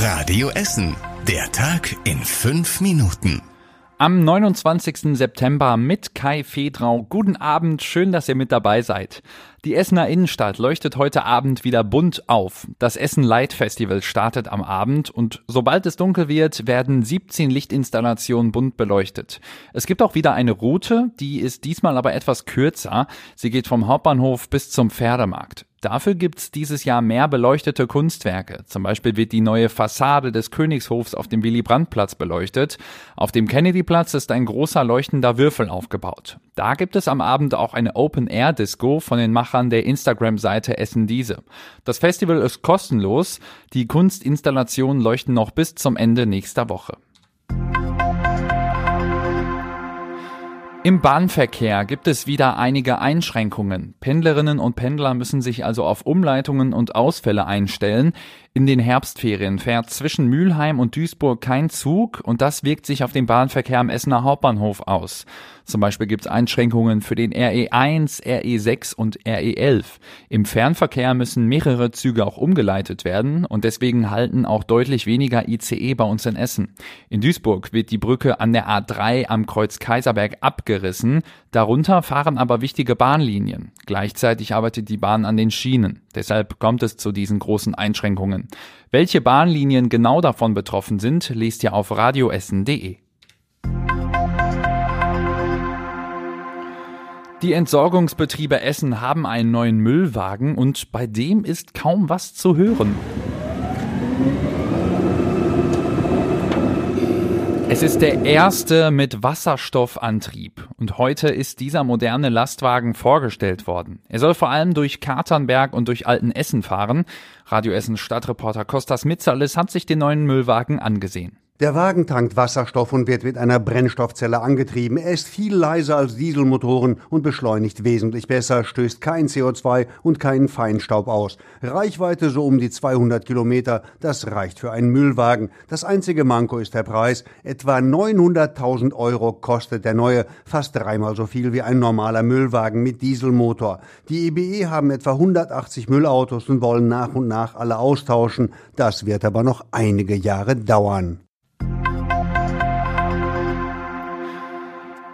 Radio Essen. Der Tag in fünf Minuten. Am 29. September mit Kai Fedrau. Guten Abend, schön, dass ihr mit dabei seid. Die Essener Innenstadt leuchtet heute Abend wieder bunt auf. Das Essen Light Festival startet am Abend und sobald es dunkel wird, werden 17 Lichtinstallationen bunt beleuchtet. Es gibt auch wieder eine Route, die ist diesmal aber etwas kürzer. Sie geht vom Hauptbahnhof bis zum Pferdemarkt. Dafür gibt's dieses Jahr mehr beleuchtete Kunstwerke. Zum Beispiel wird die neue Fassade des Königshofs auf dem Willy-Brandt-Platz beleuchtet. Auf dem Kennedy-Platz ist ein großer leuchtender Würfel aufgebaut. Da gibt es am Abend auch eine Open-Air-Disco von den Machern der Instagram-Seite Essen Diese. Das Festival ist kostenlos. Die Kunstinstallationen leuchten noch bis zum Ende nächster Woche. Im Bahnverkehr gibt es wieder einige Einschränkungen. Pendlerinnen und Pendler müssen sich also auf Umleitungen und Ausfälle einstellen. In den Herbstferien fährt zwischen Mülheim und Duisburg kein Zug und das wirkt sich auf den Bahnverkehr am Essener Hauptbahnhof aus. Zum Beispiel gibt es Einschränkungen für den RE1, RE6 und RE11. Im Fernverkehr müssen mehrere Züge auch umgeleitet werden und deswegen halten auch deutlich weniger ICE bei uns in Essen. In Duisburg wird die Brücke an der A3 am Kreuz Kaiserberg abgerissen. Darunter fahren aber wichtige Bahnlinien. Gleichzeitig arbeitet die Bahn an den Schienen. Deshalb kommt es zu diesen großen Einschränkungen. Welche Bahnlinien genau davon betroffen sind, lest ihr auf radioessen.de. Die Entsorgungsbetriebe Essen haben einen neuen Müllwagen und bei dem ist kaum was zu hören. Es ist der erste mit Wasserstoffantrieb und heute ist dieser moderne Lastwagen vorgestellt worden. Er soll vor allem durch Katernberg und durch Altenessen fahren. Radio Essen Stadtreporter Kostas Mitzalis hat sich den neuen Müllwagen angesehen. Der Wagen tankt Wasserstoff und wird mit einer Brennstoffzelle angetrieben. Er ist viel leiser als Dieselmotoren und beschleunigt wesentlich besser, stößt kein CO2 und keinen Feinstaub aus. Reichweite so um die 200 Kilometer, das reicht für einen Müllwagen. Das einzige Manko ist der Preis. Etwa 900.000 Euro kostet der neue, fast dreimal so viel wie ein normaler Müllwagen mit Dieselmotor. Die EBE haben etwa 180 Müllautos und wollen nach und nach alle austauschen. Das wird aber noch einige Jahre dauern.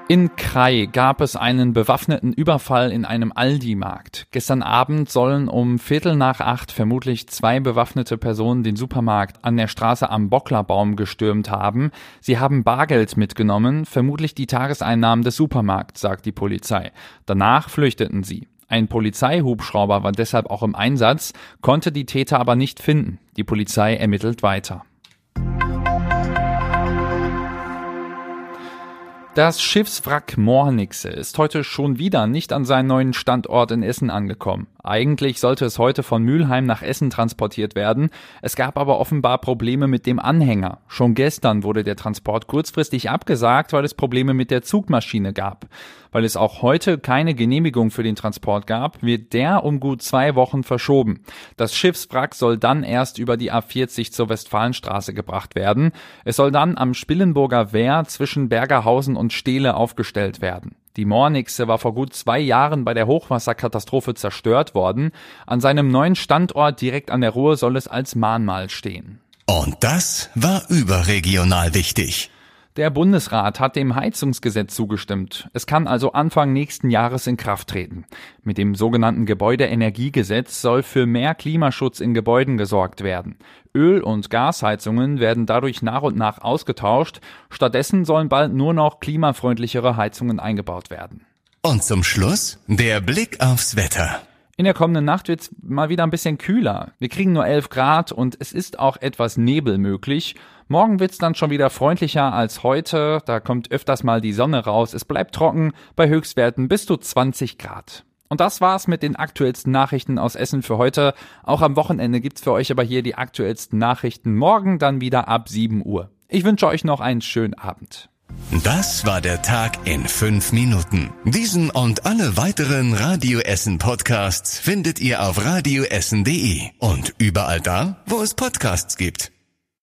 In Krai gab es einen bewaffneten Überfall in einem Aldi-Markt. Gestern Abend sollen um Viertel nach acht vermutlich zwei bewaffnete Personen den Supermarkt an der Straße am Bocklerbaum gestürmt haben. Sie haben Bargeld mitgenommen, vermutlich die Tageseinnahmen des Supermarkts, sagt die Polizei. Danach flüchteten sie. Ein Polizeihubschrauber war deshalb auch im Einsatz, konnte die Täter aber nicht finden. Die Polizei ermittelt weiter. Das Schiffswrack Mornixe ist heute schon wieder nicht an seinen neuen Standort in Essen angekommen. Eigentlich sollte es heute von Mülheim nach Essen transportiert werden. Es gab aber offenbar Probleme mit dem Anhänger. Schon gestern wurde der Transport kurzfristig abgesagt, weil es Probleme mit der Zugmaschine gab. Weil es auch heute keine Genehmigung für den Transport gab, wird der um gut zwei Wochen verschoben. Das Schiffswrack soll dann erst über die A40 zur Westfalenstraße gebracht werden. Es soll dann am Spillenburger Wehr zwischen Bergerhausen und Stehle aufgestellt werden. Die Mornixe war vor gut zwei Jahren bei der Hochwasserkatastrophe zerstört worden. An seinem neuen Standort direkt an der Ruhr soll es als Mahnmal stehen. Und das war überregional wichtig. Der Bundesrat hat dem Heizungsgesetz zugestimmt. Es kann also Anfang nächsten Jahres in Kraft treten. Mit dem sogenannten Gebäudeenergiegesetz soll für mehr Klimaschutz in Gebäuden gesorgt werden. Öl- und Gasheizungen werden dadurch nach und nach ausgetauscht. Stattdessen sollen bald nur noch klimafreundlichere Heizungen eingebaut werden. Und zum Schluss der Blick aufs Wetter. In der kommenden Nacht wird es mal wieder ein bisschen kühler. Wir kriegen nur 11 Grad und es ist auch etwas Nebel möglich. Morgen wird's dann schon wieder freundlicher als heute. Da kommt öfters mal die Sonne raus. Es bleibt trocken bei Höchstwerten bis zu 20 Grad. Und das war's mit den aktuellsten Nachrichten aus Essen für heute. Auch am Wochenende gibt's für euch aber hier die aktuellsten Nachrichten. Morgen dann wieder ab 7 Uhr. Ich wünsche euch noch einen schönen Abend. Das war der Tag in fünf Minuten. Diesen und alle weiteren Radio Essen Podcasts findet ihr auf radioessen.de und überall da, wo es Podcasts gibt.